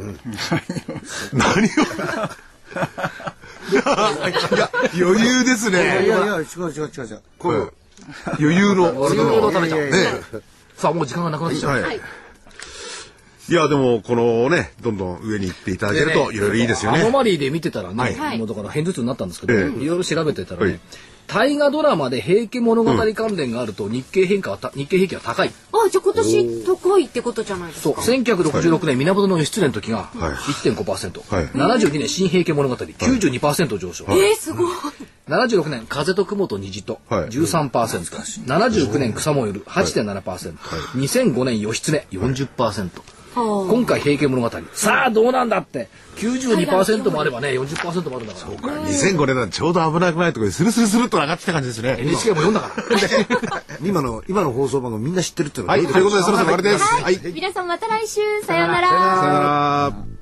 何を？いや、余裕ですいやいね。や違う違う違う違うこう余裕の。俺の食べちゃう。ねさあ、もう時間がなくなってきちゃう。はい。いや、でも、このね、どんどん上に行っていただけると、いろいろいいですよね。アノマリーで見てたらね、はいもうだから偏頭痛になったんですけど、ええいろいろ調べてたらね、はい大河ドラマで平家物語関連があると日経変化はた、日経平均は高い。あ、じゃあ今年高いってことじゃないですそう、か。1966年源義経の時がはい。1.5%、はい。72年新平家物語92%上昇、えー、すごい。76年風と雲と虹とはい。13%、79年草もよる8.7%、2005年義経40%、今回平家物語。さあどうなんだって。92%もあればね40%もあるんだから。2005年なんてちょうど危なくないところでスルスルスルっと上がってきた感じですね。NHK も読んだから。(laughs) 今の今の放送番組みんな知ってるっていうのがはい、ということでそろそろ終わりです。皆さんまた来週、さようなら。なら。